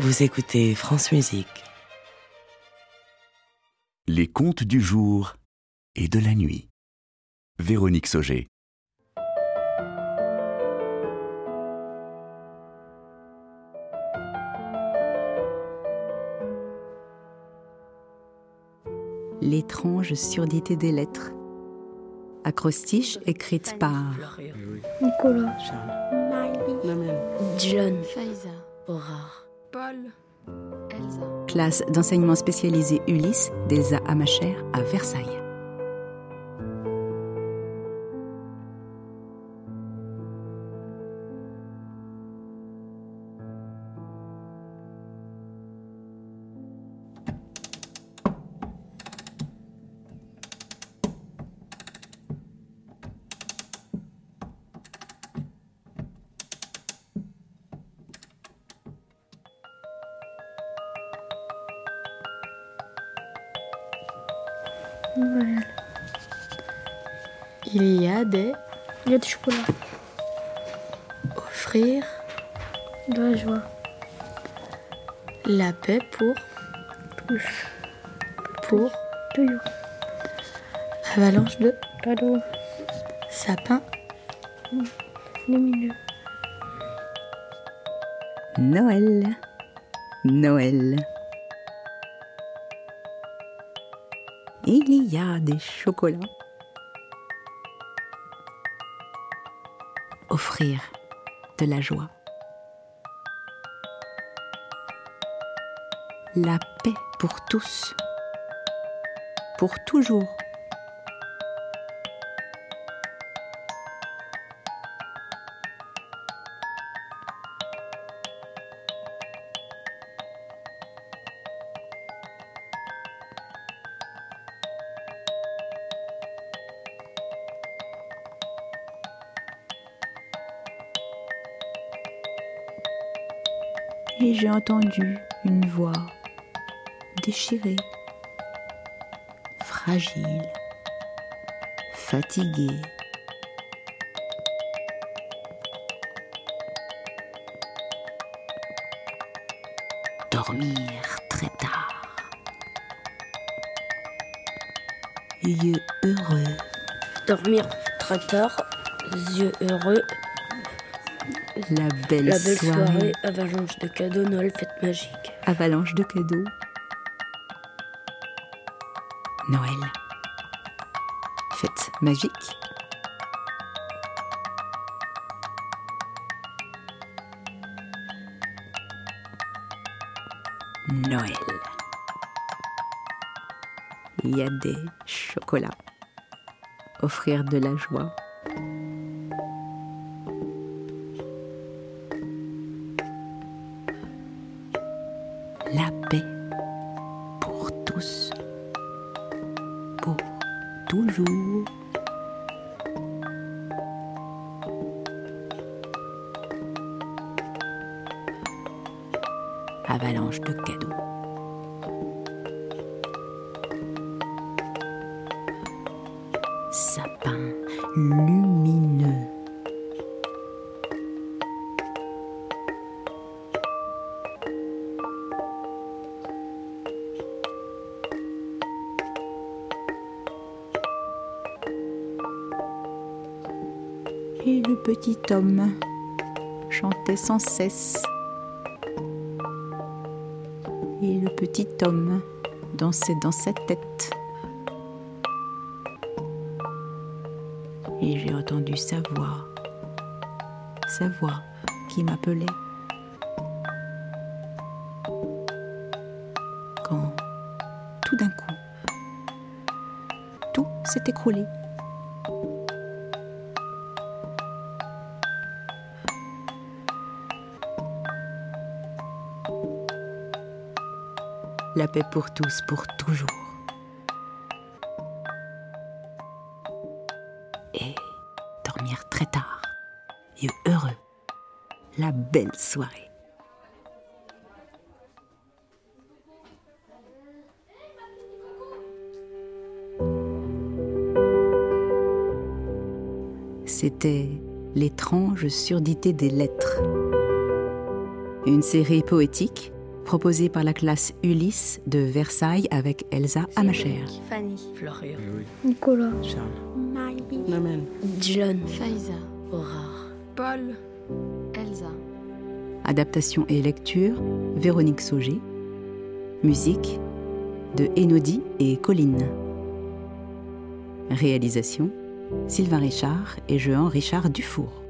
Vous écoutez France Musique. Les contes du jour et de la nuit. Véronique Sauger. L'étrange surdité des lettres. Acrostiche écrite par Nicolas, John, Faiza, Aurore, Paul, Elsa. classe d'enseignement spécialisé Ulysse d'Elsa Amacher à Versailles. Noël. Il y a des Il y a du chocolat, offrir de la joie, la paix pour tous, pour toujours, avalanche de cadeaux, sapin lumineux, Noël. Noël. Il y a des chocolats. Offrir de la joie. La paix pour tous. Pour toujours. Et j'ai entendu une voix déchirée, fragile, fatiguée. Dormir très tard. Yeux heureux, dormir très tard, yeux heureux, la belle, la belle soirée, soirée, avalanche de cadeaux, Noël, fête magique. avalanche de cadeaux. Noël. Fête magique. Noël. Il y a des chocolats. Offrir de la joie. Tous. Pour toujours. Avalanche de cadeaux. Sapin. Et le petit homme chantait sans cesse. Et le petit homme dansait dans sa tête. Et j'ai entendu sa voix, sa voix qui m'appelait. Quand tout d'un coup, tout s'est écroulé. La paix pour tous, pour toujours. Et dormir très tard, yeux heureux. La belle soirée. C'était L'étrange surdité des lettres. Une série poétique proposé par la classe Ulysse de Versailles avec Elsa Amacher. Fanny. Florian. Nicolas. Charles. Dylan. Faiza, Aurore. Paul, Elsa. Adaptation et lecture Véronique Sauger. Musique de Enodi et Colline. Réalisation Sylvain Richard et Jean Richard Dufour.